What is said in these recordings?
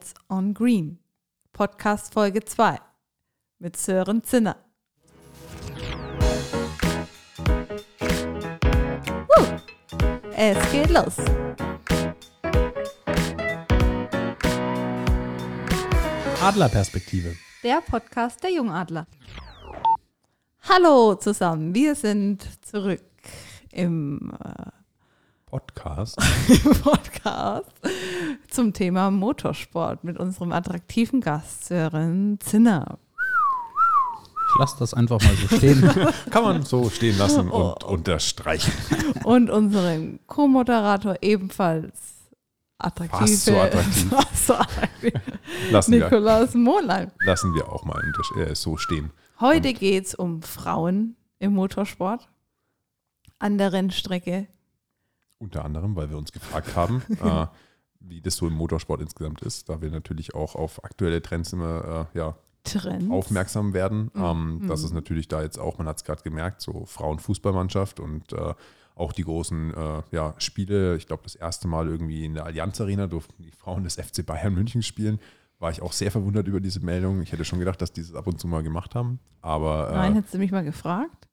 Let's on Green, Podcast Folge 2 mit Sören Zinner. Woo! Es geht los. Adlerperspektive. Der Podcast der Jungadler. Hallo zusammen, wir sind zurück im äh, Podcast. Podcast zum Thema Motorsport mit unserem attraktiven Gast Sören Zinner. Ich lasse das einfach mal so stehen. Kann man so stehen lassen und unterstreichen. Und unserem Co-Moderator ebenfalls attraktive Fast so attraktiv. fast so attraktiv, Lassen wir, Nikolaus Mohnlein. lassen wir auch mal äh, so stehen. Heute geht es um Frauen im Motorsport an der Rennstrecke. Unter anderem, weil wir uns gefragt haben, äh, wie das so im Motorsport insgesamt ist, da wir natürlich auch auf aktuelle Trends immer äh, ja, Trends. aufmerksam werden. Mhm. Ähm, das Mhm. ist natürlich da jetzt auch, man hat es gerade gemerkt, so Frauenfußballmannschaft und äh, auch die großen äh, ja, Spiele. Ich glaube, das erste Mal irgendwie in der Allianz Arena durften die Frauen des FC Bayern München spielen. War ich auch sehr verwundert über diese Meldung. Ich hätte schon gedacht, dass die das ab und zu mal gemacht haben. Aber äh, Nein, hättest du mich mal gefragt,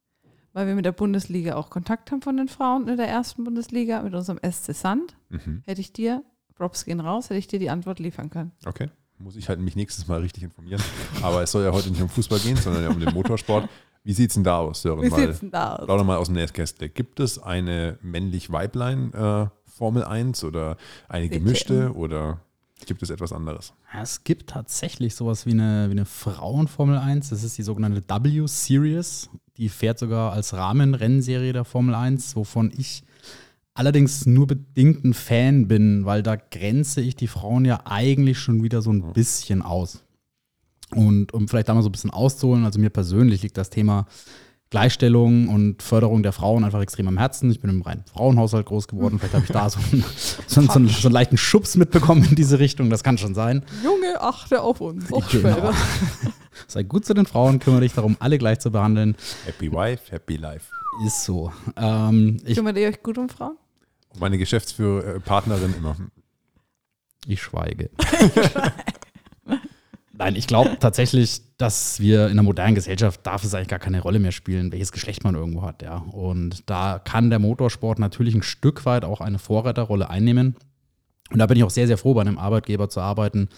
weil wir mit der Bundesliga auch Kontakt haben von den Frauen in der ersten Bundesliga mit unserem SC Sand. mhm. Hätte ich dir, Props gehen raus, hätte ich dir die Antwort liefern können. Okay. Muss ich halt mich nächstes Mal richtig informieren. Aber es soll ja heute nicht um Fußball gehen, sondern ja um den Motorsport. Wie sieht es denn da aus, Sören? Wie Weil- sieht's denn da aus? Plauder mal aus dem Nähkästle. Gibt es eine männlich-weiblein äh, Formel 1 oder eine gemischte oder gibt es etwas anderes? Es gibt tatsächlich sowas wie eine, wie eine Frauenformel 1. Das ist die sogenannte W-Series. Die fährt sogar als Rahmenrennserie der Formel 1, wovon ich allerdings nur bedingt ein Fan bin, weil da grenze ich die Frauen ja eigentlich schon wieder so ein bisschen aus. Und um vielleicht da mal so ein bisschen auszuholen, also mir persönlich liegt das Thema Gleichstellung und Förderung der Frauen einfach extrem am Herzen. Ich bin im reinen Frauenhaushalt groß geworden. Vielleicht habe ich da so einen, so, einen, so, einen, so einen leichten Schubs mitbekommen in diese Richtung. Das kann schon sein. Junge, achte auf uns. Auch Genau. Sei gut zu den Frauen, kümmere dich darum, alle gleich zu behandeln. Happy Wife, Happy Life. Ist so. Ähm, ich, Kümmert ihr euch gut um Frauen? Meine Geschäftsführerpartnerin immer. ich schweige. Nein, ich glaube tatsächlich, dass wir in einer modernen Gesellschaft darf es eigentlich gar keine Rolle mehr spielen, welches Geschlecht man irgendwo hat, ja. Und da kann der Motorsport natürlich ein Stück weit auch eine Vorreiterrolle einnehmen. Und da bin ich auch sehr, sehr froh, bei einem Arbeitgeber zu arbeiten,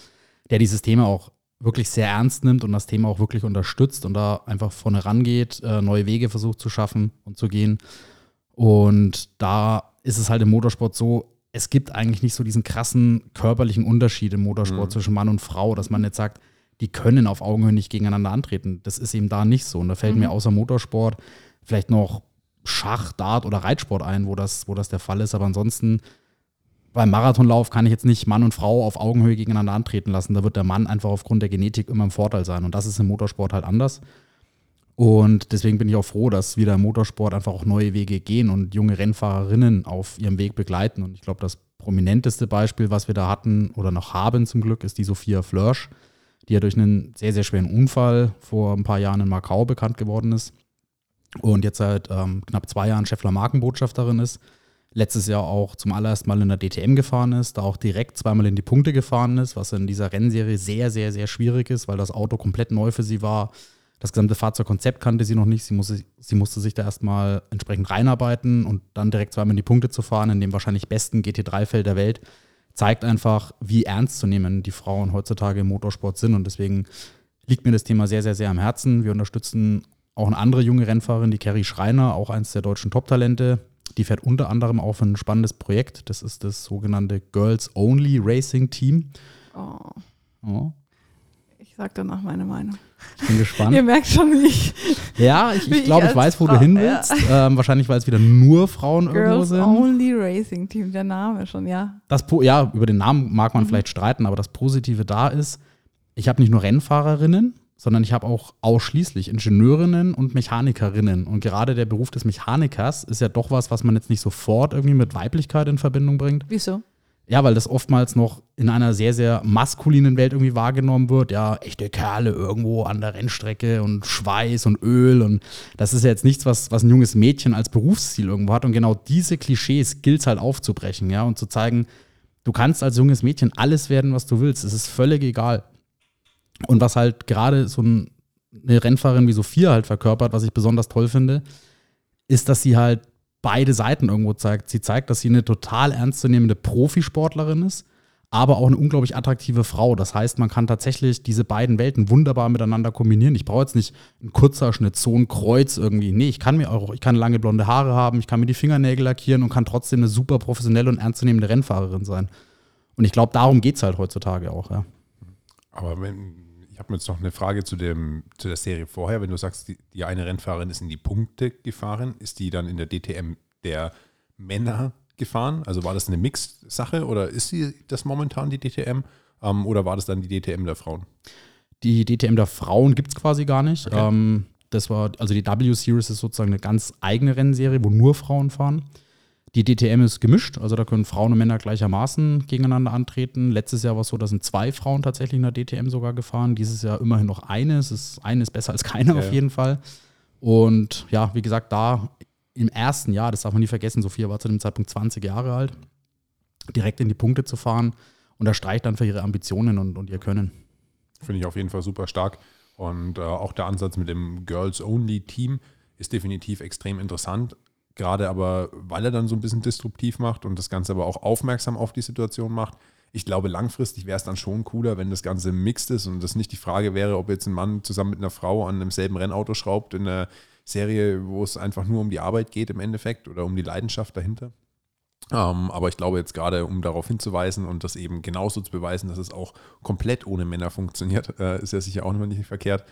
der dieses Thema auch wirklich sehr ernst nimmt und das Thema auch wirklich unterstützt und da einfach vorne rangeht, äh, neue Wege versucht zu schaffen und zu gehen. Und da ist es halt im Motorsport so, es gibt eigentlich nicht so diesen krassen körperlichen Unterschied im Motorsport Mhm. zwischen Mann und Frau, dass man jetzt sagt, die können auf Augenhöhe nicht gegeneinander antreten. Das ist eben da nicht so. Und da fällt Mhm. mir außer Motorsport vielleicht noch Schach, Dart oder Reitsport ein, wo das, wo das der Fall ist. Aber ansonsten beim Marathonlauf kann ich jetzt nicht Mann und Frau auf Augenhöhe gegeneinander antreten lassen. Da wird der Mann einfach aufgrund der Genetik immer im Vorteil sein. Und das ist im Motorsport halt anders. Und deswegen bin ich auch froh, dass wieder im Motorsport einfach auch neue Wege gehen und junge Rennfahrerinnen auf ihrem Weg begleiten. Und ich glaube, das prominenteste Beispiel, was wir da hatten oder noch haben zum Glück, ist die Sophia Flörsch, die ja durch einen sehr, sehr schweren Unfall vor ein paar Jahren in Macau bekannt geworden ist und jetzt seit ähm, knapp zwei Jahren Scheffler Markenbotschafterin ist. Letztes Jahr auch zum allerersten Mal in der DTM gefahren ist, da auch direkt zweimal in die Punkte gefahren ist, was in dieser Rennserie sehr, sehr, sehr schwierig ist, weil das Auto komplett neu für sie war. Das gesamte Fahrzeugkonzept kannte sie noch nicht. Sie musste, sie musste sich da erstmal entsprechend reinarbeiten und dann direkt zweimal in die Punkte zu fahren, in dem wahrscheinlich besten GT3-Feld der Welt, zeigt einfach, wie ernst zu nehmen die Frauen heutzutage im Motorsport sind. Und deswegen liegt mir das Thema sehr, sehr, sehr am Herzen. Wir unterstützen auch eine andere junge Rennfahrerin, die Carrie Schreiner, auch eins der deutschen Top-Talente. Die fährt unter anderem auf ein spannendes Projekt. Das ist das sogenannte Girls Only Racing Team. Oh, Oh, ich sag danach meine Meinung. ich bin gespannt. Ihr merkt schon, wie ich Ja, ich, ich glaube, ich weiß, wo Frau, du hin ja. willst. Ähm, wahrscheinlich, weil es wieder nur Frauen irgendwo Girls sind. Only Racing Team, der Name schon, ja. Das, Po- ja, über den Namen mag Mhm. man vielleicht streiten, aber das Positive da ist, ich habe nicht nur Rennfahrerinnen, sondern ich habe auch ausschließlich Ingenieurinnen und Mechanikerinnen. Und gerade der Beruf des Mechanikers ist ja doch was, was man jetzt nicht sofort irgendwie mit Weiblichkeit in Verbindung bringt. Wieso? Ja, weil das oftmals noch in einer sehr, sehr maskulinen Welt irgendwie wahrgenommen wird. Ja, echte Kerle irgendwo an der Rennstrecke und Schweiß und Öl. Und das ist ja jetzt nichts, was, was ein junges Mädchen als Berufsziel irgendwo hat. Und genau diese Klischees gilt es halt aufzubrechen, ja, und zu zeigen, Du kannst als junges Mädchen alles werden, was du willst. Es ist völlig egal. Und was halt gerade so ein, eine Rennfahrerin wie Sophia halt verkörpert, was ich besonders toll finde, ist, dass sie halt beide Seiten irgendwo zeigt. Sie zeigt, dass sie eine total ernstzunehmende Profisportlerin ist, aber auch eine unglaublich attraktive Frau. Das heißt, man kann tatsächlich diese beiden Welten wunderbar miteinander kombinieren. Ich brauche jetzt nicht einen Kurzhaarschnitt, so ein Kreuz irgendwie. Nee, ich kann mir auch, ich kann lange blonde Haare haben, ich kann mir die Fingernägel lackieren und kann trotzdem eine super professionelle und ernstzunehmende Rennfahrerin sein. Und ich glaube, darum geht es halt heutzutage auch, ja. Aber wenn, ich habe jetzt noch eine Frage zu, dem, zu der Serie vorher. Wenn du sagst, die, die eine Rennfahrerin ist in die Punkte gefahren, ist die dann in der DTM der Männer gefahren? Also war das eine Mix-Sache oder ist sie das momentan die DTM? Ähm, oder war das dann die DTM der Frauen? Die DTM der Frauen gibt es quasi gar nicht. Okay. Ähm, das war, also die W-Series ist sozusagen eine ganz eigene Rennserie, wo nur Frauen fahren. Die DTM ist gemischt, also da können Frauen und Männer gleichermaßen gegeneinander antreten. Letztes Jahr war es so, da sind zwei Frauen tatsächlich in der DTM sogar gefahren. Dieses Jahr immerhin noch eine. Es ist, eine ist besser als keine Ja, auf jeden Fall. Und ja, wie gesagt, da im ersten Jahr, das darf man nie vergessen, Sophia war zu dem Zeitpunkt 20 Jahre alt, direkt in die Punkte zu fahren, unterstreicht dann für ihre Ambitionen und, und ihr Können. Finde ich auf jeden Fall super stark. Und äh, auch der Ansatz mit dem Girls-Only-Team ist definitiv extrem interessant. Gerade aber, weil er dann so ein bisschen disruptiv macht und das Ganze aber auch aufmerksam auf die Situation macht. Ich glaube, langfristig wäre es dann schon cooler, wenn das Ganze mixed ist und das nicht die Frage wäre, ob jetzt ein Mann zusammen mit einer Frau an demselben Rennauto schraubt in einer Serie, wo es einfach nur um die Arbeit geht im Endeffekt oder um die Leidenschaft dahinter. Ähm, aber ich glaube jetzt gerade, um darauf hinzuweisen und das eben genauso zu beweisen, dass es auch komplett ohne Männer funktioniert, äh, ist ja sicher auch nicht verkehrt.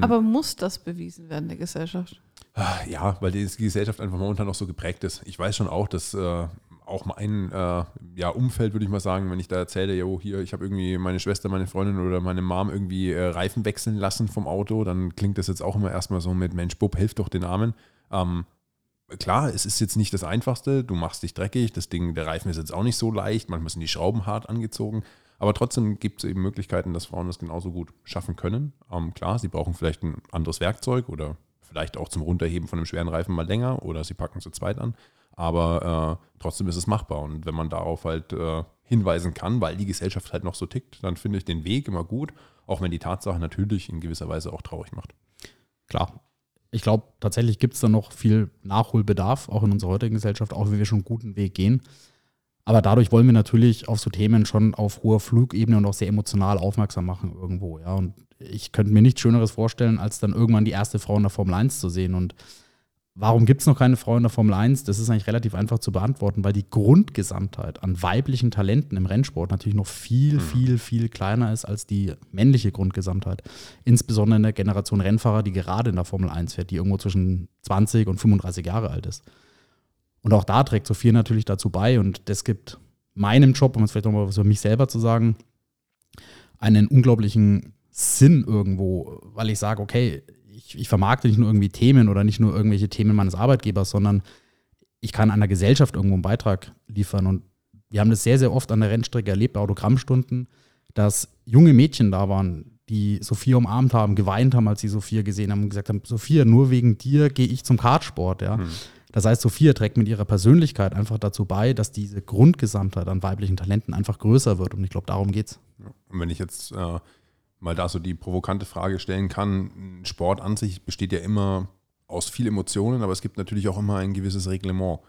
Aber muss das bewiesen werden, der Gesellschaft? Ja, weil die die Gesellschaft einfach momentan noch so geprägt ist. Ich weiß schon auch, dass äh, auch mein äh, ja, Umfeld, würde ich mal sagen, wenn ich da erzähle, jo, hier, ich habe irgendwie meine Schwester, meine Freundin oder meine Mom irgendwie äh, Reifen wechseln lassen vom Auto, dann klingt das jetzt auch immer erstmal so mit, Mensch, Bub, hilf doch den Armen. Ähm, klar, es ist jetzt nicht das Einfachste, du machst dich dreckig, das Ding, der Reifen ist jetzt auch nicht so leicht, manchmal sind die Schrauben hart angezogen, aber trotzdem gibt es eben Möglichkeiten, dass Frauen das genauso gut schaffen können. Ähm, klar, sie brauchen vielleicht ein anderes Werkzeug oder vielleicht auch zum Runterheben von einem schweren Reifen mal länger oder sie packen zu zweit an, aber äh, trotzdem ist es machbar und wenn man darauf halt äh, hinweisen kann, weil die Gesellschaft halt noch so tickt, dann finde ich den Weg immer gut, auch wenn die Tatsache natürlich in gewisser Weise auch traurig macht. Klar. Ich glaube, tatsächlich gibt es da noch viel Nachholbedarf, auch in unserer heutigen Gesellschaft, auch wenn wir schon einen guten Weg gehen. Aber dadurch wollen wir natürlich auf so Themen schon auf hoher Flugebene und auch sehr emotional aufmerksam machen irgendwo. Ja. Und ich könnte mir nichts Schöneres vorstellen, als dann irgendwann die erste Frau in der Formel 1 zu sehen. Und warum gibt es noch keine Frau in der Formel 1? Das ist eigentlich relativ einfach zu beantworten, weil die Grundgesamtheit an weiblichen Talenten im Rennsport natürlich noch viel, viel, viel kleiner ist als die männliche Grundgesamtheit. Insbesondere in der Generation Rennfahrer, die gerade in der Formel 1 fährt, die irgendwo zwischen 20 und 35 Jahre alt ist. Und auch da trägt Sophia natürlich dazu bei und das gibt meinem Job, um jetzt vielleicht nochmal was über mich selber zu sagen, einen unglaublichen Sinn irgendwo, weil ich sage, okay, ich, ich vermarkte nicht nur irgendwie Themen oder nicht nur irgendwelche Themen meines Arbeitgebers, sondern ich kann einer Gesellschaft irgendwo einen Beitrag liefern. Und wir haben das sehr, sehr oft an der Rennstrecke erlebt, bei Autogrammstunden, dass junge Mädchen da waren, die Sophia umarmt haben, geweint haben, als sie Sophia gesehen haben und gesagt haben, Sophia, nur wegen dir gehe ich zum Kartsport. Ja. Das heißt, Sophia trägt mit ihrer Persönlichkeit einfach dazu bei, dass diese Grundgesamtheit an weiblichen Talenten einfach größer wird. Und ich glaube, darum geht's. Und wenn ich jetzt äh, mal da so die provokante Frage stellen kann, Sport an sich besteht ja immer aus viel Emotionen, aber es gibt natürlich auch immer ein gewisses Reglement.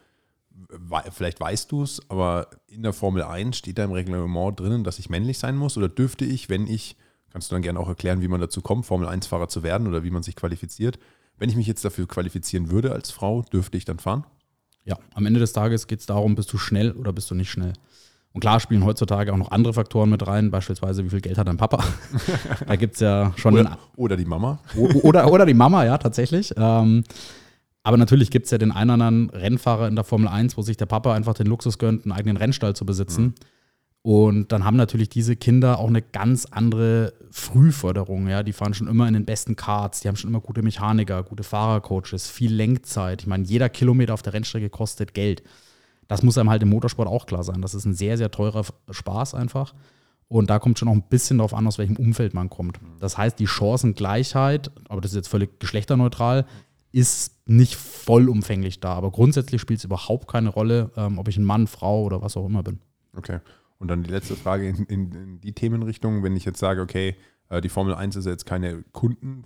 Vielleicht weißt du es, aber in der Formel 1 steht da im Reglement drinnen, dass ich männlich sein muss oder dürfte ich, wenn ich, kannst du dann gerne auch erklären, wie man dazu kommt, Formel 1-Fahrer zu werden oder wie man sich qualifiziert. Wenn ich mich jetzt dafür qualifizieren würde als Frau, dürfte ich dann fahren? Ja, am Ende des Tages geht es darum, bist du schnell oder bist du nicht schnell. Und klar spielen heutzutage auch noch andere Faktoren mit rein, beispielsweise wie viel Geld hat dein Papa. da gibt es ja schon Oder, oder die Mama? Oder, oder die Mama, ja, tatsächlich. Ähm, aber natürlich gibt es ja den einen oder anderen Rennfahrer in der Formel 1, wo sich der Papa einfach den Luxus gönnt, einen eigenen Rennstall zu besitzen. Und dann haben natürlich diese Kinder auch eine ganz andere Frühförderung. Ja? Die fahren schon immer in den besten Karts, die haben schon immer gute Mechaniker, gute Fahrercoaches, viel Lenkzeit. Ich meine, jeder Kilometer auf der Rennstrecke kostet Geld. Das muss einem halt im Motorsport auch klar sein. Das ist ein sehr, sehr teurer Spaß einfach. Und da kommt schon auch ein bisschen darauf an, aus welchem Umfeld man kommt. Das heißt, die Chancengleichheit, aber das ist jetzt völlig geschlechterneutral, ist nicht vollumfänglich da. Aber grundsätzlich spielt es überhaupt keine Rolle, ähm, ob ich ein Mann, Frau oder was auch immer bin. Okay. Und dann die letzte Frage in, in, in die Themenrichtung, wenn ich jetzt sage, okay, äh, die Formel 1 ist jetzt keine Kunden,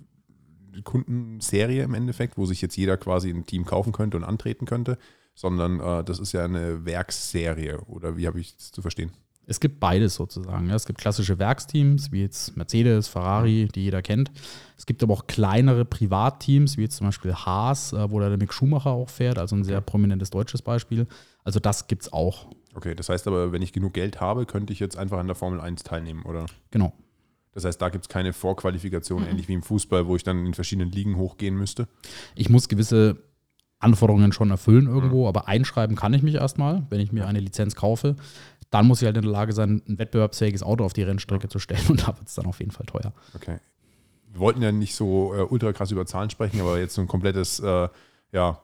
Kundenserie im Endeffekt, wo sich jetzt jeder quasi ein Team kaufen könnte und antreten könnte, sondern äh, das ist ja eine Werksserie oder wie habe ich das zu verstehen? Es gibt beides sozusagen. Es gibt klassische Werksteams, wie jetzt Mercedes, Ferrari, die jeder kennt. Es gibt aber auch kleinere Privatteams, wie jetzt zum Beispiel Haas, äh, wo der Mick Schumacher auch fährt, also ein sehr prominentes deutsches Beispiel. Also das gibt es auch. Okay, das heißt aber, wenn ich genug Geld habe, könnte ich jetzt einfach an der Formel 1 teilnehmen, oder? Genau. Das heißt, da gibt es keine Vorqualifikation, ähnlich wie im Fußball, wo ich dann in verschiedenen Ligen hochgehen müsste. Ich muss gewisse Anforderungen schon erfüllen irgendwo, aber einschreiben kann ich mich erstmal, wenn ich mir eine Lizenz kaufe. Dann muss ich halt in der Lage sein, ein wettbewerbsfähiges Auto auf die Rennstrecke zu stellen und da wird es dann auf jeden Fall teuer. Okay. Wir wollten ja nicht so äh, ultra krass über Zahlen sprechen, aber jetzt so ein komplettes äh, ja,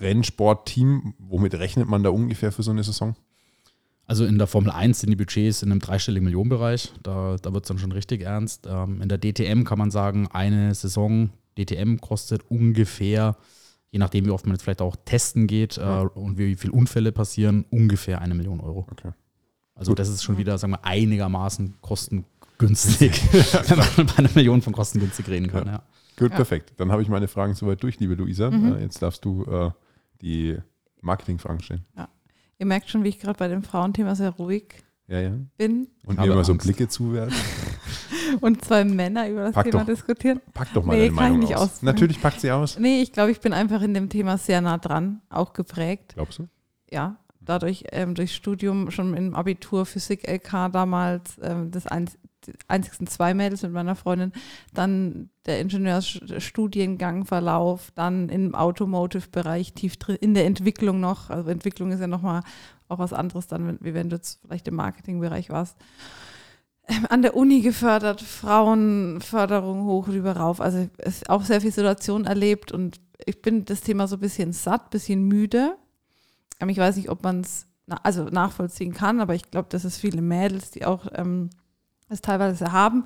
Rennsportteam, womit rechnet man da ungefähr für so eine Saison? Also in der Formel 1 sind die Budgets in einem dreistelligen Millionenbereich. Da, da wird es dann schon richtig ernst. Ähm, in der DTM kann man sagen, eine Saison DTM kostet ungefähr, je nachdem, wie oft man jetzt vielleicht auch testen geht Ja. äh, und wie viele Unfälle passieren, ungefähr eine Million Euro. Okay. Also das ist schon wieder, sagen wir, einigermaßen kostengünstig, wenn man bei einer Million von kostengünstig reden kann. Ja. Gut, Ja. perfekt. Dann habe ich meine Fragen soweit durch, liebe Luisa. Mhm. Äh, jetzt darfst du äh, die Marketingfragen stellen. Ihr merkt schon, wie ich gerade bei dem Frauenthema sehr ruhig Ja, ja. bin Und mir immer so. Blicke zuwerfen. und zwei Männer über das Pack Thema doch. diskutieren. Pack doch mal Nee, deine kann ich Meinung nicht aus. auspacken. Natürlich packt sie aus. Nee, ich glaube, ich bin einfach in dem Thema sehr nah dran, auch geprägt. Glaubst du? Ja, dadurch ähm, durch Studium schon im Abitur Physik LK damals ähm, das ein, die einzigsten zwei Mädels mit meiner Freundin, dann der Ingenieursstudiengangverlauf, dann im Automotive-Bereich tief in der Entwicklung noch. Also Entwicklung ist ja nochmal auch was anderes dann, wie wenn du jetzt vielleicht im Marketingbereich warst. An der Uni gefördert, Frauenförderung hoch rüber rauf. Also es auch sehr viel Situation erlebt und ich bin das Thema so ein bisschen satt, bisschen müde. Ähm, Ich weiß nicht, ob man es also nachvollziehen kann, aber ich glaube, dass es viele Mädels, die auch ähm, es teilweise haben.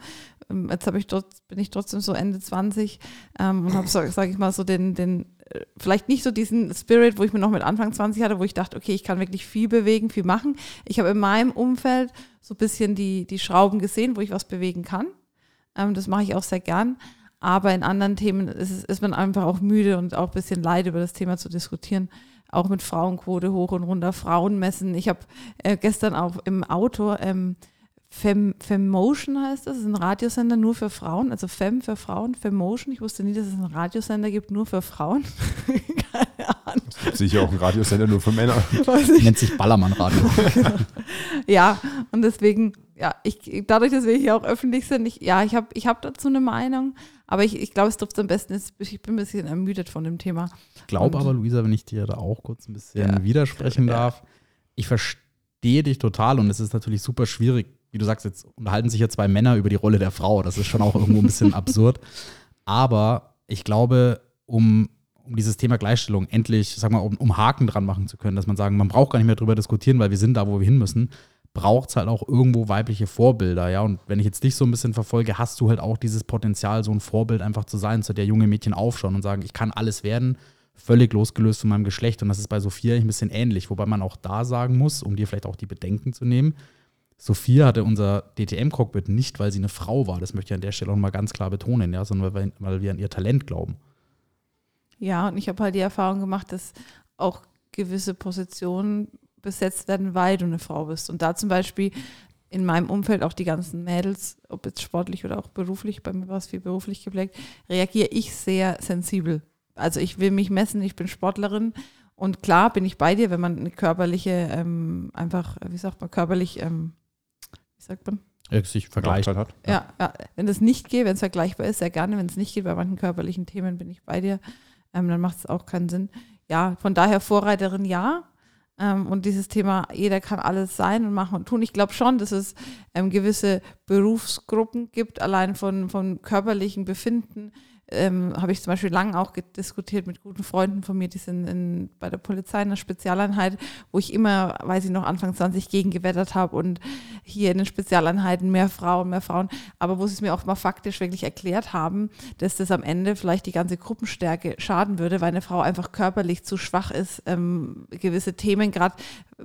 Ähm, Jetzt habe ich dort, bin ich trotzdem so Ende 20 ähm, und habe, sage sag ich mal, so den, den, äh, vielleicht nicht so diesen Spirit, wo ich mir noch mit Anfang 20 hatte, wo ich dachte, okay, ich kann wirklich viel bewegen, viel machen. Ich habe in meinem Umfeld so ein bisschen die, die Schrauben gesehen, wo ich was bewegen kann. Ähm, das mache ich auch sehr gern. Aber in anderen Themen ist, ist man einfach auch müde und auch ein bisschen leid, über das Thema zu diskutieren. Auch mit Frauenquote hoch und runter, Frauenmessen. Ich habe äh, gestern auch im Auto ähm, Fem, Femmotion heißt das, das ist ein Radiosender nur für Frauen, also Fem für Frauen, Femmotion. Ich wusste nie, dass es einen Radiosender gibt, nur für Frauen. Keine Ahnung. Es gibt sicher auch einen Radiosender nur für Männer. Nennt sich Ballermann Radio. Ja, und deswegen, ja, ich, dadurch, dass wir hier auch öffentlich sind, ich, ja, ich habe ich hab dazu eine Meinung, aber ich, ich glaube, es trifft am besten, ist, ich bin ein bisschen ermüdet von dem Thema. Ich glaube aber, Luisa, wenn ich dir da auch kurz ein bisschen Ja. widersprechen Ja. darf, ich verstehe dich total und es ist natürlich super schwierig. Wie du sagst, jetzt unterhalten sich ja zwei Männer über die Rolle der Frau. Das ist schon auch irgendwo ein bisschen absurd. Aber ich glaube, um, um dieses Thema Gleichstellung endlich, sag mal, um, um Haken dran machen zu können, dass man sagen, man braucht gar nicht mehr drüber diskutieren, weil wir sind da, wo wir hin müssen, braucht es halt auch irgendwo weibliche Vorbilder, ja. Und wenn ich jetzt dich so ein bisschen verfolge, hast du halt auch dieses Potenzial, so ein Vorbild einfach zu sein, zu der junge Mädchen aufschauen und sagen, ich kann alles werden, völlig losgelöst von meinem Geschlecht. Und das ist bei Sophia ein bisschen ähnlich, wobei man auch da sagen muss, um dir vielleicht auch die Bedenken zu nehmen, Sophia hatte unser DTM-Cockpit nicht, weil sie eine Frau war. Das möchte ich an der Stelle auch mal ganz klar betonen, ja, sondern weil, weil wir an ihr Talent glauben. Ja, und ich habe halt die Erfahrung gemacht, dass auch gewisse Positionen besetzt werden, weil du eine Frau bist. Und da zum Beispiel in meinem Umfeld auch die ganzen Mädels, ob jetzt sportlich oder auch beruflich, bei mir war es viel beruflich geprägt, reagiere ich sehr sensibel. Also ich will mich messen, ich bin Sportlerin und klar bin ich bei dir, wenn man eine körperliche, ähm, einfach, wie sagt man, körperlich, ähm, wie sagt man? Sich vergleicht. Hat. Ja, ja. wenn das nicht geht, wenn es vergleichbar ist, sehr gerne. Wenn es nicht geht, bei manchen körperlichen Themen bin ich bei dir, ähm, dann macht es auch keinen Sinn. Ja, von daher Vorreiterin ja. Ähm, und dieses Thema, jeder kann alles sein und machen und tun. Ich glaube schon, dass es ähm, gewisse Berufsgruppen gibt, allein von, von körperlichen Befinden. Ähm, habe ich zum Beispiel lange auch diskutiert mit guten Freunden von mir, die sind in, bei der Polizei in einer Spezialeinheit, wo ich immer, weiß ich noch, Anfang 20 gegen gewettert habe und hier in den Spezialeinheiten mehr Frauen, mehr Frauen, aber wo sie es mir auch mal faktisch wirklich erklärt haben, dass das am Ende vielleicht die ganze Gruppenstärke schaden würde, weil eine Frau einfach körperlich zu schwach ist, ähm, gewisse Themen, gerade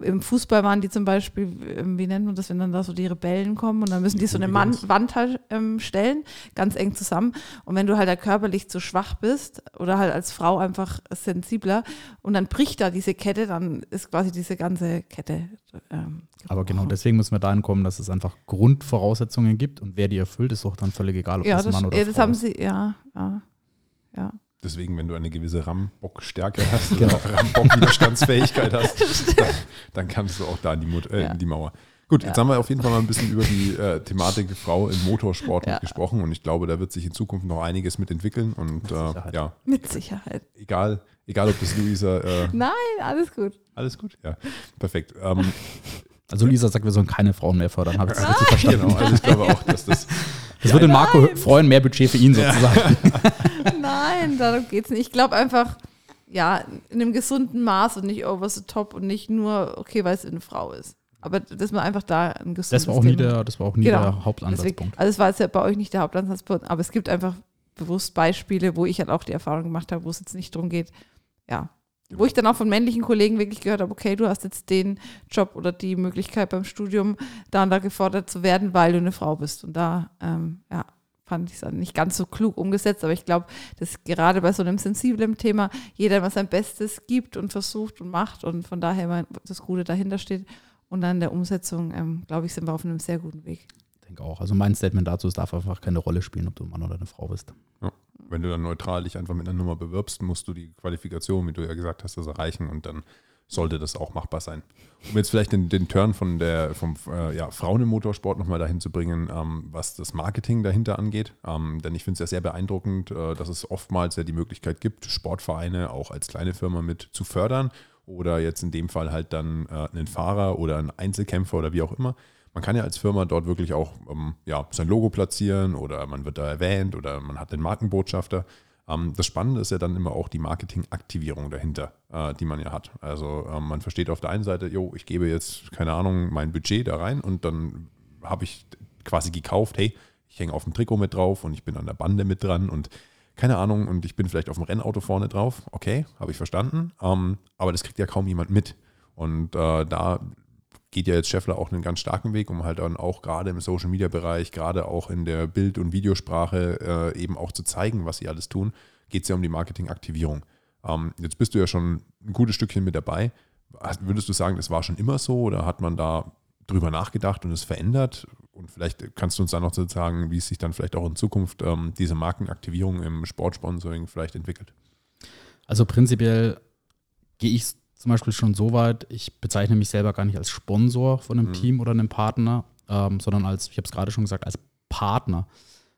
im Fußball waren die zum Beispiel, ähm, wie nennt man das, wenn dann da so die Rebellen kommen und dann müssen die so eine Mann, Wand halt ähm, stellen, ganz eng zusammen. Und wenn du halt da körperlich zu schwach bist oder halt als Frau einfach sensibler und dann bricht da diese Kette, dann ist quasi diese ganze Kette. Ähm, Aber genau deswegen müssen wir dahin kommen, dass es einfach Grundvoraussetzungen gibt und wer die erfüllt, ist auch dann völlig egal, ob ja, das, das Mann oder ja, Frau das haben ist. sie, ja, ja, ja. Deswegen, wenn du eine gewisse Rambock-Stärke hast oder Rambock-Widerstandsfähigkeit hast, dann, dann kannst du auch da in die, Mut äh, Ja. in die Mauer. Gut, jetzt Ja. haben wir auf jeden Fall mal ein bisschen über die äh, Thematik Frau im Motorsport Ja. gesprochen und ich glaube, da wird sich in Zukunft noch einiges mitentwickeln und äh, Sicherheit. ja, Mit Sicherheit. egal, egal ob das Luisa, äh, Nein, alles gut. alles gut? Ja, perfekt. Ähm, Also Lisa sagt, wir sollen keine Frauen mehr fördern, habe ich das richtig verstanden. genau, also ich glaube auch, dass das Das würde den Marco freuen, mehr Budget für ihn sozusagen. Nein, darum geht es nicht. Ich glaube einfach, ja, in einem gesunden Maß und nicht over the top und nicht nur, okay, weil es eine Frau ist. Aber dass man einfach da ein gesundes Das war auch nie der, das war auch nie Genau. der Hauptansatzpunkt. Deswegen, also es war jetzt ja bei euch nicht der Hauptansatzpunkt, aber es gibt einfach bewusst Beispiele, wo ich halt auch die Erfahrung gemacht habe, wo es jetzt nicht darum geht, ja. Wo ich dann auch von männlichen Kollegen wirklich gehört habe, okay, du hast jetzt den Job oder die Möglichkeit beim Studium da und da gefordert zu werden, weil du eine Frau bist. Und da, ähm, ja, fand ich es dann nicht ganz so klug umgesetzt, aber ich glaube, dass gerade bei so einem sensiblen Thema jeder immer sein Bestes gibt und versucht und macht und von daher immer das Gute dahinter steht. Und dann in der Umsetzung, ähm, glaube ich, sind wir auf einem sehr guten Weg. Ich denke auch. Also mein Statement dazu, es darf einfach keine Rolle spielen, ob du ein Mann oder eine Frau bist. Wenn du dann neutral dich einfach mit einer Nummer bewirbst, musst du die Qualifikation, wie du ja gesagt hast, das erreichen und dann sollte das auch machbar sein. Um jetzt vielleicht den, den Turn von der vom äh, ja, Frauen im Motorsport nochmal dahin zu bringen, ähm, was das Marketing dahinter angeht. Ähm, denn ich finde es ja sehr beeindruckend, äh, dass es oftmals ja die Möglichkeit gibt, Sportvereine auch als kleine Firma mit zu fördern oder jetzt in dem Fall halt dann äh, einen Fahrer oder einen Einzelkämpfer oder wie auch immer. Man kann ja als Firma dort wirklich auch ähm, ja, sein Logo platzieren oder man wird da erwähnt oder man hat den Markenbotschafter. Ähm, das Spannende ist ja dann immer auch die Marketingaktivierung dahinter, äh, die man ja hat. Also ähm, man versteht auf der einen Seite, jo, ich gebe jetzt, keine Ahnung, mein Budget da rein und dann habe ich quasi gekauft, hey, ich hänge auf dem Trikot mit drauf und ich bin an der Bande mit dran und keine Ahnung und ich bin vielleicht auf dem Rennauto vorne drauf. Okay, habe ich verstanden. Ähm, aber das kriegt ja kaum jemand mit. Und äh, da geht ja jetzt Scheffler auch einen ganz starken Weg, um halt dann auch gerade im Social Media Bereich, gerade auch in der Bild- und Videosprache äh, eben auch zu zeigen, was sie alles tun, geht es ja um die Marketingaktivierung. Ähm, jetzt bist du ja schon ein gutes Stückchen mit dabei. Würdest du sagen, das war schon immer so oder hat man da drüber nachgedacht und es verändert? Und vielleicht kannst du uns dann noch sagen, wie es sich dann vielleicht auch in Zukunft ähm, diese Markenaktivierung im Sportsponsoring vielleicht entwickelt. Also prinzipiell gehe ich zum Beispiel schon so weit, ich bezeichne mich selber gar nicht als Sponsor von einem Mhm. Team oder einem Partner, ähm, sondern als, ich habe es gerade schon gesagt, als Partner.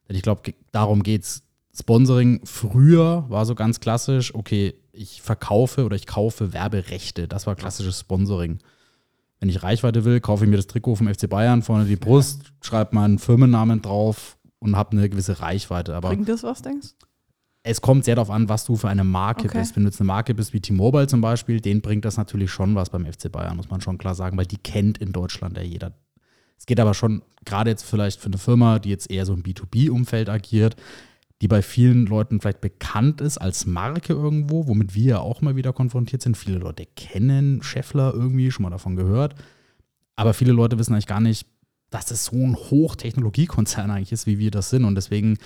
Denn ich glaube, darum geht es. Sponsoring früher war so ganz klassisch, okay, ich verkaufe oder ich kaufe Werberechte. Das war klassisches Sponsoring. Wenn ich Reichweite will, kaufe ich mir das Trikot vom FC Bayern, vorne die Brust, schreibe meinen Firmennamen drauf und habe eine gewisse Reichweite. Aber Bringt das was, denkst du? es kommt sehr darauf an, was du für eine Marke Okay. bist. Wenn du jetzt eine Marke bist wie T-Mobile zum Beispiel, den bringt das natürlich schon was beim FC Bayern, muss man schon klar sagen, weil die kennt in Deutschland ja jeder. Es geht aber schon, gerade jetzt vielleicht für eine Firma, die jetzt eher so im B2B-Umfeld agiert, die bei vielen Leuten vielleicht bekannt ist als Marke irgendwo, womit wir ja auch mal wieder konfrontiert sind. Viele Leute kennen Scheffler irgendwie, schon mal davon gehört. Aber viele Leute wissen eigentlich gar nicht, dass es so ein Hochtechnologiekonzern eigentlich ist, wie wir das sind. Und deswegen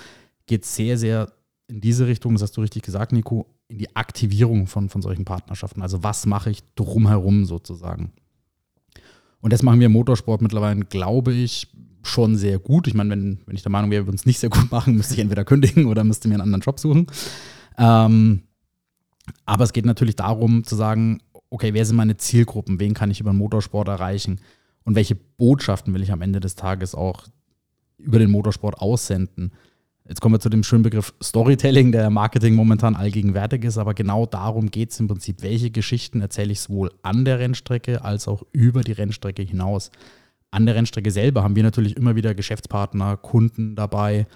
geht es sehr, sehr in diese Richtung, das hast du richtig gesagt, Nico, in die Aktivierung von, von solchen Partnerschaften. Also was mache ich drumherum sozusagen. Und das machen wir im Motorsport mittlerweile, glaube ich, schon sehr gut. Ich meine, wenn, wenn ich der Meinung wäre, wir würden es nicht sehr gut machen, müsste ich entweder kündigen oder müsste mir einen anderen Job suchen. Ähm, aber es geht natürlich darum zu sagen, okay, wer sind meine Zielgruppen? Wen kann ich über den Motorsport erreichen? Und welche Botschaften will ich am Ende des Tages auch über den Motorsport aussenden? Jetzt kommen wir zu dem schönen Begriff Storytelling, der Marketing momentan allgegenwärtig ist, aber genau darum geht es im Prinzip. Welche Geschichten erzähle ich sowohl an der Rennstrecke als auch über die Rennstrecke hinaus? An der Rennstrecke selber haben wir natürlich immer wieder Geschäftspartner, Kunden dabei,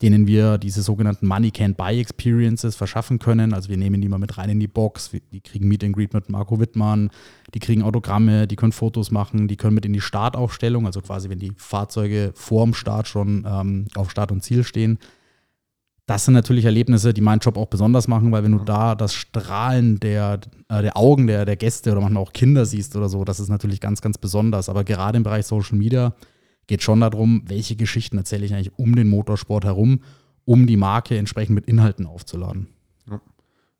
denen wir diese sogenannten Money Can Buy Experiences verschaffen können. Also wir nehmen die mal mit rein in die Box, die kriegen Meet and Greet mit Marco Wittmann, die kriegen Autogramme, die können Fotos machen, die können mit in die Startaufstellung, also quasi wenn die Fahrzeuge vorm Start schon ähm, auf Start und Ziel stehen. Das sind natürlich Erlebnisse, die meinen Job auch besonders machen, weil wenn du da das Strahlen der, äh, der Augen der, der Gäste oder manchmal auch Kinder siehst oder so, das ist natürlich ganz, ganz besonders. Aber gerade im Bereich Social Media geht schon darum, welche Geschichten erzähle ich eigentlich um den Motorsport herum, um die Marke entsprechend mit Inhalten aufzuladen.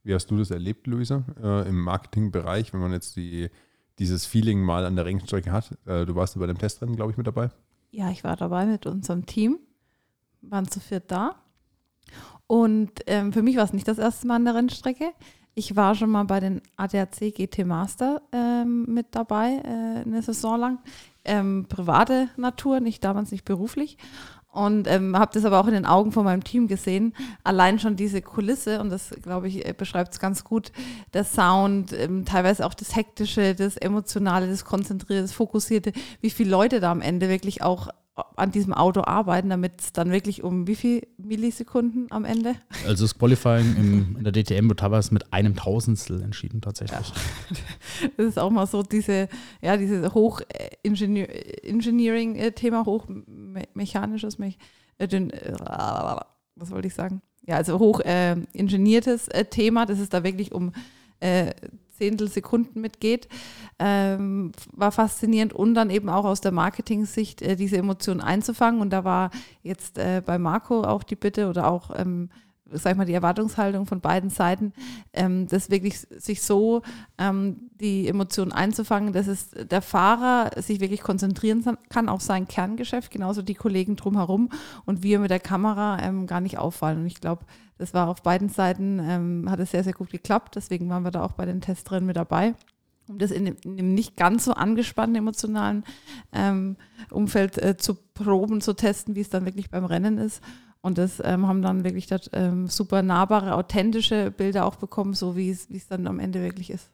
Wie hast du das erlebt, Luisa, äh, im Marketingbereich, wenn man jetzt die, dieses Feeling mal an der Rennstrecke hat? Äh, du warst bei dem Testrennen, glaube ich, mit dabei. Ja, ich war dabei mit unserem Team, waren zu viert da und ähm, für mich war es nicht das erste Mal an der Rennstrecke. Ich war schon mal bei den ADAC GT Master ähm, mit dabei, äh, eine Saison lang. Ähm, private Natur, nicht damals nicht beruflich. Und ähm, habe das aber auch in den Augen von meinem Team gesehen. Allein schon diese Kulisse, und das, glaube ich, äh, beschreibt es ganz gut, der Sound, ähm, teilweise auch das Hektische, das Emotionale, das Konzentrierte, das Fokussierte, wie viele Leute da am Ende wirklich auch an diesem Auto arbeiten, damit es dann wirklich um wie viel Millisekunden am Ende? Also das Qualifying im, in der DTM wird teilweise mit einem Tausendstel entschieden tatsächlich. Ja. Das ist auch mal so diese, ja, dieses Hoch-Engineering-Thema, hochmechanisches, äh, was wollte ich sagen? Ja, also hoch äh, äh, Thema, das ist da wirklich um äh, Zehntelsekunden mitgeht, ähm, war faszinierend und dann eben auch aus der Marketing-Sicht äh, diese Emotionen einzufangen. Und da war jetzt äh, bei Marco auch die Bitte oder auch ähm, sag ich mal, die Erwartungshaltung von beiden Seiten, ähm, das wirklich sich so ähm, die Emotionen einzufangen, dass es der Fahrer sich wirklich konzentrieren kann auf sein Kerngeschäft, genauso die Kollegen drumherum und wir mit der Kamera ähm, gar nicht auffallen. Und ich glaube, das war auf beiden Seiten, ähm, hat es sehr, sehr gut geklappt. Deswegen waren wir da auch bei den Testrennen mit dabei, um das in dem, in dem nicht ganz so angespannten emotionalen ähm, Umfeld äh, zu proben, zu testen, wie es dann wirklich beim Rennen ist. Und das ähm, haben dann wirklich das, ähm, super nahbare, authentische Bilder auch bekommen, so wie es dann am Ende wirklich ist.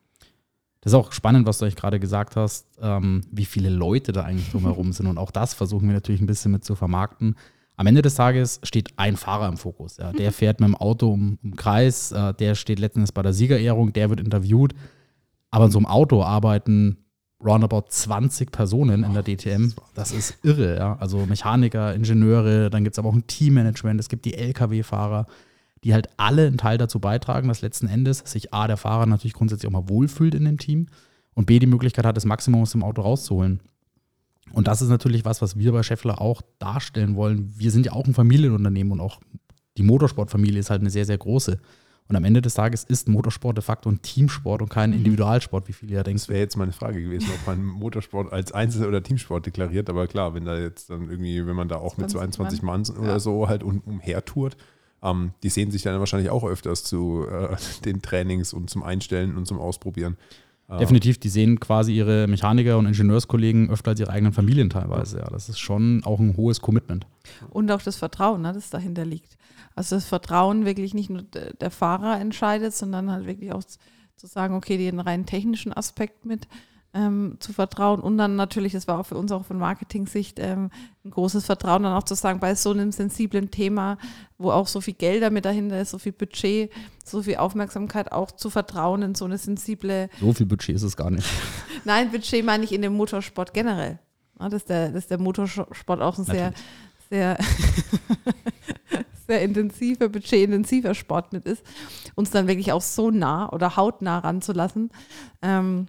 Das ist auch spannend, was du euch gerade gesagt hast, ähm, wie viele Leute da eigentlich drumherum sind. Und auch das versuchen wir natürlich ein bisschen mit zu vermarkten. Am Ende des Tages steht ein Fahrer im Fokus. Ja. Der fährt mit dem Auto um, um Kreis, äh, der steht letztendlich bei der Siegerehrung, der wird interviewt. Aber in so einem Auto arbeiten roundabout 20 Personen in der DTM. Das ist irre, ja. Also Mechaniker, Ingenieure, dann gibt es aber auch ein Teammanagement, es gibt die Lkw-Fahrer, die halt alle einen Teil dazu beitragen, dass letzten Endes sich A, der Fahrer natürlich grundsätzlich auch mal wohlfühlt in dem Team und B, die Möglichkeit hat, das Maximum aus dem Auto rauszuholen. Und das ist natürlich was, was wir bei Scheffler auch darstellen wollen. Wir sind ja auch ein Familienunternehmen und auch die Motorsportfamilie ist halt eine sehr, sehr große. Und am Ende des Tages ist Motorsport de facto ein Teamsport und kein mhm. Individualsport, wie viele ja denken. Das wäre jetzt meine Frage gewesen, ob man Motorsport als Einzel- oder Teamsport deklariert. Aber klar, wenn da jetzt dann irgendwie, wenn man da auch mit 22 Mann, Mann oder ja. so halt um, umhertourt, ähm, die sehen sich dann wahrscheinlich auch öfters zu äh, den Trainings und zum Einstellen und zum Ausprobieren. Definitiv, die sehen quasi ihre Mechaniker und Ingenieurskollegen öfter als ihre eigenen Familien teilweise. Ja, das ist schon auch ein hohes Commitment. Und auch das Vertrauen, ne, das dahinter liegt. Also das Vertrauen wirklich nicht nur der Fahrer entscheidet, sondern halt wirklich auch zu sagen, okay, den rein technischen Aspekt mit ähm, zu vertrauen und dann natürlich, das war auch für uns auch von Marketing-Sicht ähm, ein großes Vertrauen, dann auch zu sagen, bei so einem sensiblen Thema, wo auch so viel Geld damit dahinter ist, so viel Budget, so viel Aufmerksamkeit, auch zu vertrauen in so eine sensible. So viel Budget ist es gar nicht. Nein, Budget meine ich in dem Motorsport generell. Ja, dass, der, dass der Motorsport auch ein sehr, sehr sehr intensiver, budgetintensiver Sport mit ist, uns dann wirklich auch so nah oder hautnah ranzulassen. Ähm,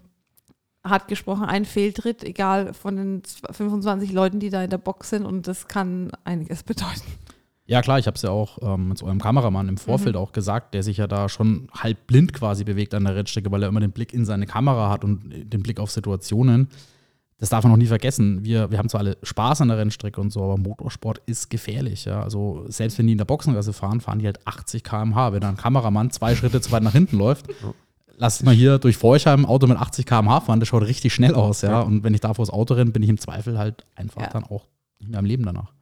hat gesprochen, ein Fehltritt, egal von den 25 Leuten, die da in der Box sind und das kann einiges bedeuten. Ja klar, ich habe es ja auch ähm, mit so einem Kameramann im Vorfeld mhm. auch gesagt, der sich ja da schon halb blind quasi bewegt an der Rennstrecke, weil er immer den Blick in seine Kamera hat und den Blick auf Situationen. Das darf man noch nie vergessen. Wir, wir haben zwar alle Spaß an der Rennstrecke und so, aber Motorsport ist gefährlich. Ja? Also selbst wenn die in der Boxengasse fahren, fahren die halt 80 km/h. Wenn da ein Kameramann zwei Schritte zu weit nach hinten läuft, lass mal hier durch Forchheim ein Auto mit 80 km/h fahren, das schaut richtig schnell aus, ja. Und wenn ich da vor das Auto renne, bin ich im Zweifel halt einfach ja. dann auch nicht mehr am Leben danach.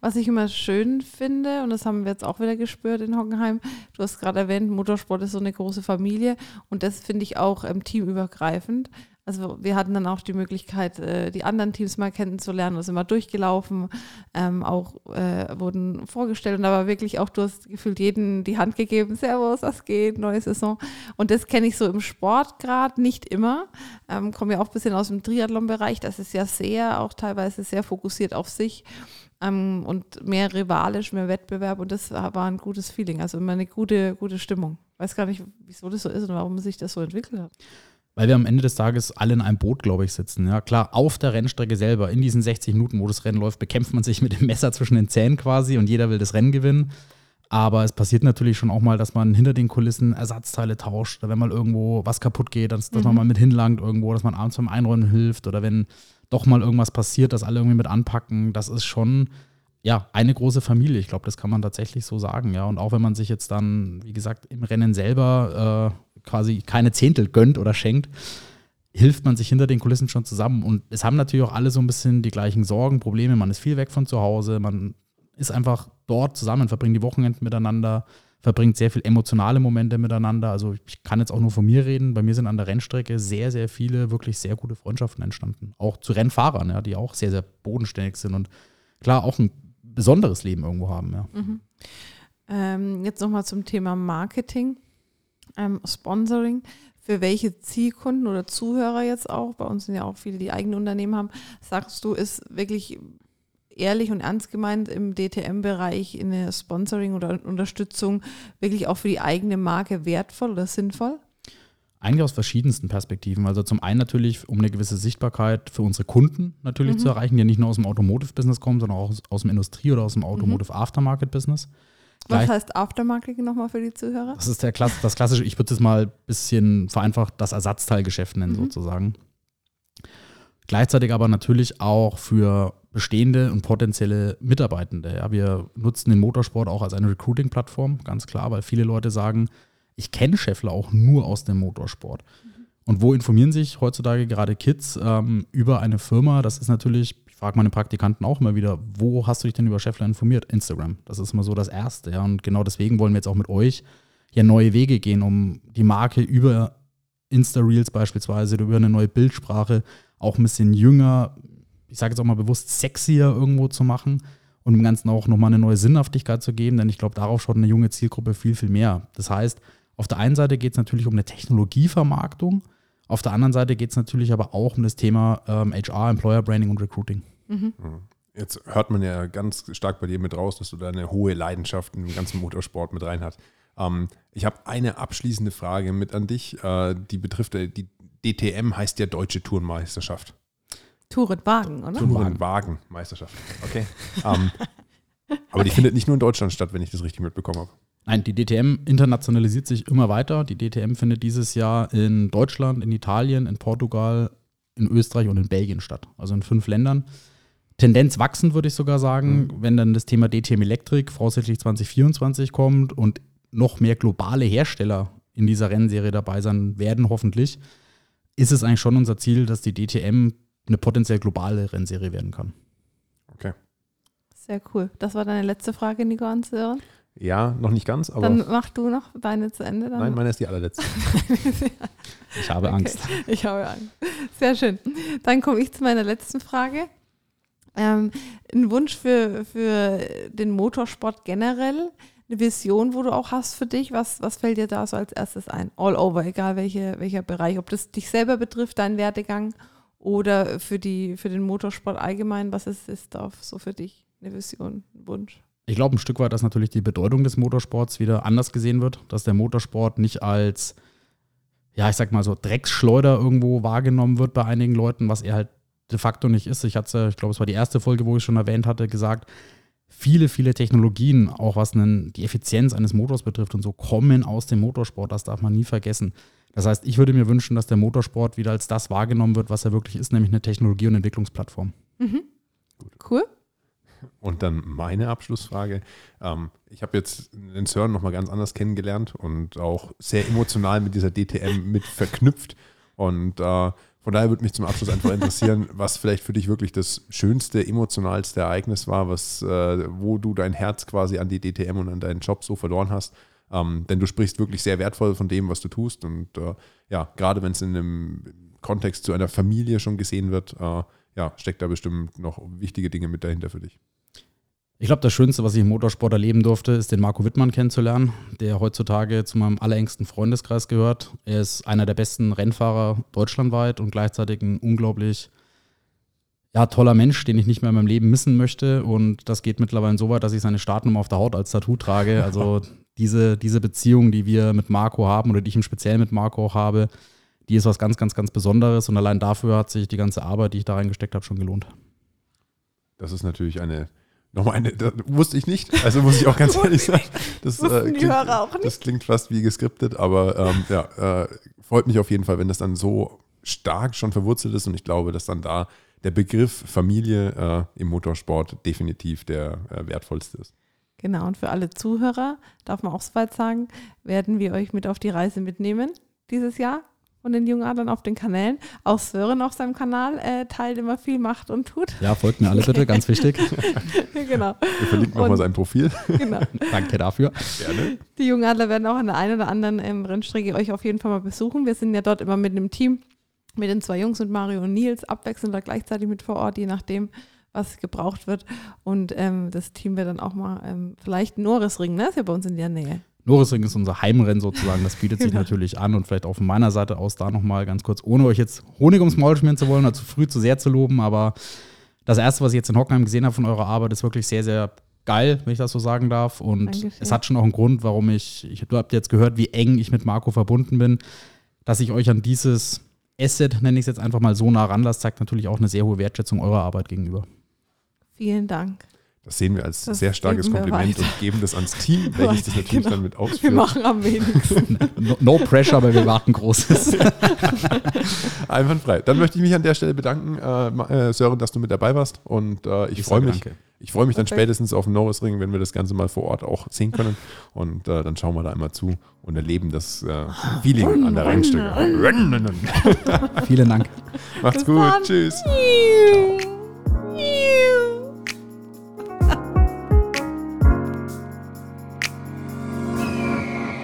Was ich immer schön finde, und das haben wir jetzt auch wieder gespürt in Hockenheim, du hast gerade erwähnt, Motorsport ist so eine große Familie und das finde ich auch ähm, teamübergreifend. Also wir hatten dann auch die Möglichkeit, äh, die anderen Teams mal kennenzulernen, da sind wir durchgelaufen, ähm, auch äh, wurden vorgestellt und da war wirklich auch, du hast gefühlt jeden die Hand gegeben, Servus, was geht, neue Saison. Und das kenne ich so im Sport gerade nicht immer. Ähm, komme ja auch ein bisschen aus dem Triathlon-Bereich, das ist ja sehr, auch teilweise sehr fokussiert auf sich. ähm, und mehr rivalisch, mehr Wettbewerb und das war ein gutes Feeling, also immer eine gute, gute Stimmung. Weiß gar nicht, wieso das so ist und warum sich das so entwickelt hat. Weil wir am Ende des Tages alle in einem Boot, glaube ich, sitzen. Ja, klar, auf der Rennstrecke selber, in diesen 60 Minuten, wo das Rennen läuft, bekämpft man sich mit dem Messer zwischen den Zähnen quasi und jeder will das Rennen gewinnen. Aber es passiert natürlich schon auch mal, dass man hinter den Kulissen Ersatzteile tauscht, wenn mal irgendwo was kaputt geht, dass, dass mhm. man mal mit hinlangt irgendwo, dass man abends beim Einräumen hilft oder wenn doch mal irgendwas passiert, dass alle irgendwie mit anpacken. Das ist schon ja eine große Familie. Ich glaube, das kann man tatsächlich so sagen. Ja, und auch wenn man sich jetzt dann, wie gesagt, im Rennen selber äh, quasi keine Zehntel gönnt oder schenkt, hilft man sich hinter den Kulissen schon zusammen. Und es haben natürlich auch alle so ein bisschen die gleichen Sorgen, Probleme. Man ist viel weg von zu Hause, man ist einfach dort zusammen, verbringt die Wochenenden miteinander, verbringt sehr viel emotionale Momente miteinander. Also ich kann jetzt auch nur von mir reden. Bei mir sind an der Rennstrecke sehr, sehr viele wirklich sehr gute Freundschaften entstanden. Auch zu Rennfahrern, ja, die auch sehr, sehr bodenständig sind und klar auch ein besonderes Leben irgendwo haben. Ja. Mhm. Ähm, jetzt nochmal zum Thema Marketing, ähm, Sponsoring. Für welche Zielkunden oder Zuhörer jetzt auch, bei uns sind ja auch viele, die eigene Unternehmen haben, sagst du, ist wirklich ehrlich und ernst gemeint im DTM-Bereich in eine Sponsoring oder Unterstützung wirklich auch für die eigene Marke wertvoll oder sinnvoll? Eigentlich aus verschiedensten Perspektiven. Also zum einen natürlich, um eine gewisse Sichtbarkeit für unsere Kunden natürlich mhm. zu erreichen, die nicht nur aus dem Automotive-Business kommen, sondern auch aus, aus dem Industrie- oder aus dem Automotive-Aftermarket-Business. Was heißt Aftermarket nochmal für die Zuhörer? Das ist der Klass das klassische, ich würde es mal ein bisschen vereinfacht, das Ersatzteilgeschäft nennen mhm. sozusagen. Gleichzeitig aber natürlich auch für bestehende und potenzielle Mitarbeitende. Ja, wir nutzen den Motorsport auch als eine Recruiting-Plattform, ganz klar, weil viele Leute sagen, ich kenne Scheffler auch nur aus dem Motorsport. Und wo informieren sich heutzutage gerade Kids ähm, über eine Firma? Das ist natürlich, ich frage meine Praktikanten auch immer wieder, wo hast du dich denn über Scheffler informiert? Instagram. Das ist immer so das Erste. Ja. Und genau deswegen wollen wir jetzt auch mit euch ja neue Wege gehen, um die Marke über Insta-Reels beispielsweise, über eine neue Bildsprache auch ein bisschen jünger, ich sage jetzt auch mal bewusst sexier irgendwo zu machen und dem Ganzen auch nochmal eine neue Sinnhaftigkeit zu geben, denn ich glaube, darauf schaut eine junge Zielgruppe viel, viel mehr. Das heißt, auf der einen Seite geht es natürlich um eine Technologievermarktung, auf der anderen Seite geht es natürlich aber auch um das Thema ähm, HR, Employer Branding und Recruiting. Mhm. mhm. Jetzt hört man ja ganz stark bei dir mit raus, dass du da eine hohe Leidenschaft im ganzen Motorsport mit rein hast. Ähm, ich habe eine abschließende Frage mit an dich, äh, die betrifft äh, die DTM heißt ja Deutsche Tourenmeisterschaft. Tourenwagen, oder? Tourenwagen-Meisterschaft. Okay. ähm, aber die findet nicht nur in Deutschland statt, wenn ich das richtig mitbekommen habe. Nein, die DTM internationalisiert sich immer weiter. Die DTM findet dieses Jahr in Deutschland, in Italien, in Portugal, in Österreich und in Belgien statt. Also in fünf Ländern. Tendenz wachsend, würde ich sogar sagen, mhm. wenn dann das Thema DTM Elektrik voraussichtlich 2024 kommt und noch mehr globale Hersteller in dieser Rennserie dabei sein werden, hoffentlich ist es eigentlich schon unser Ziel, dass die DTM eine potenziell globale Rennserie werden kann. Okay. Sehr cool. Das war deine letzte Frage, Nico Ansören? Ja, noch nicht ganz, aber. Dann mach du noch deine zu Ende. Dann. Nein, meine ist die allerletzte. ich habe okay. Angst. Ich habe Angst. Sehr schön. Dann komme ich zu meiner letzten Frage. Ähm, ein Wunsch für, für den Motorsport generell eine Vision, wo du auch hast für dich? Was, was fällt dir da so als erstes ein? All over, egal welche, welcher Bereich. Ob das dich selber betrifft, deinen Werdegang oder für, die, für den Motorsport allgemein. Was ist, ist da so für dich eine Vision, ein Wunsch? Ich glaube ein Stück weit, dass natürlich die Bedeutung des Motorsports wieder anders gesehen wird, dass der Motorsport nicht als, ja, ich sag mal so, Drecksschleuder irgendwo wahrgenommen wird bei einigen Leuten, was er halt de facto nicht ist. Ich hatte, ich glaube, es war die erste Folge, wo ich schon erwähnt hatte, gesagt, viele, viele Technologien, auch was einen, die Effizienz eines Motors betrifft und so, kommen aus dem Motorsport. Das darf man nie vergessen. Das heißt, ich würde mir wünschen, dass der Motorsport wieder als das wahrgenommen wird, was er wirklich ist, nämlich eine Technologie- und Entwicklungsplattform. Mhm. Cool. Und dann meine Abschlussfrage. Ähm, ich habe jetzt den CERN nochmal ganz anders kennengelernt und auch sehr emotional mit dieser DTM mit verknüpft. Und äh, von daher würde mich zum Abschluss einfach interessieren, was vielleicht für dich wirklich das schönste, emotionalste Ereignis war, was, äh, wo du dein Herz quasi an die DTM und an deinen Job so verloren hast. Ähm, denn du sprichst wirklich sehr wertvoll von dem, was du tust. Und äh, ja, gerade wenn es in einem Kontext zu einer Familie schon gesehen wird, äh, ja, steckt da bestimmt noch wichtige Dinge mit dahinter für dich. Ich glaube, das Schönste, was ich im Motorsport erleben durfte, ist den Marco Wittmann kennenzulernen, der heutzutage zu meinem allerengsten Freundeskreis gehört. Er ist einer der besten Rennfahrer deutschlandweit und gleichzeitig ein unglaublich ja, toller Mensch, den ich nicht mehr in meinem Leben missen möchte. Und das geht mittlerweile so weit, dass ich seine Startnummer auf der Haut als Tattoo trage. Also diese, diese Beziehung, die wir mit Marco haben oder die ich im Speziellen mit Marco auch habe, die ist was ganz, ganz, ganz Besonderes. Und allein dafür hat sich die ganze Arbeit, die ich da reingesteckt habe, schon gelohnt. Das ist natürlich eine, nochmal eine, das wusste ich nicht. Also muss ich auch ganz ehrlich sagen. Das, äh, die klingt, Hörer auch nicht. das klingt fast wie geskriptet, aber ähm, ja, äh, freut mich auf jeden Fall, wenn das dann so stark schon verwurzelt ist und ich glaube, dass dann da der Begriff Familie äh, im Motorsport definitiv der äh, wertvollste ist. Genau, und für alle Zuhörer, darf man auch soweit sagen, werden wir euch mit auf die Reise mitnehmen dieses Jahr von den Jungadlern auf den Kanälen. Auch Sören auf seinem Kanal äh, teilt immer viel, macht und tut. Ja, folgt mir alle bitte, ganz wichtig. genau, Wir verlinken nochmal Und- sein Profil. genau. Danke dafür. Gerne. Die Jungadler werden auch an der einen oder anderen ähm, Rennstrecke euch auf jeden Fall mal besuchen. Wir sind ja dort immer mit einem Team, mit den zwei Jungs, mit Mario und Nils, abwechselnd oder gleichzeitig mit vor Ort, je nachdem, was gebraucht wird. Und ähm, das Team wird dann auch mal ähm, vielleicht Norrisring, ne? Ist ja bei uns in der Nähe. Norrisring ist unser Heimrennen sozusagen. Das bietet sich natürlich an und vielleicht auch von meiner Seite aus da nochmal ganz kurz, ohne euch jetzt Honig ums Maul schmieren zu wollen oder zu früh zu sehr zu loben, aber das erste, was ich jetzt in Hockenheim gesehen habe von eurer Arbeit, ist wirklich sehr, sehr geil, wenn ich das so sagen darf. Und Dankeschön. es hat schon auch einen Grund, warum ich, ich du habt jetzt gehört, wie eng ich mit Marco verbunden bin, dass ich euch an dieses Asset, nenne ich es jetzt einfach mal so nah ranlasse, zeigt natürlich auch eine sehr hohe Wertschätzung eurer Arbeit gegenüber. Vielen Dank. Das sehen wir als Das sehr starkes wir Kompliment weiter. und geben das ans Team, welches das natürlich Genau. dann mit Wir ausführt. machen am wenigsten. No, no pressure, aber wir warten Großes. Einwandfrei. Dann möchte ich mich an der Stelle bedanken, äh, äh, Sören, dass du mit dabei warst. Und äh, ich, Ich freue mich. danke. Ich freue mich dann Perfekt. spätestens auf den Norrisring, wenn wir das Ganze mal vor Ort auch sehen können. Und äh, dann schauen wir da immer zu und erleben das äh, Feeling an der Rennstrecke. Vielen Dank. Macht's Bis gut. dann. Tschüss.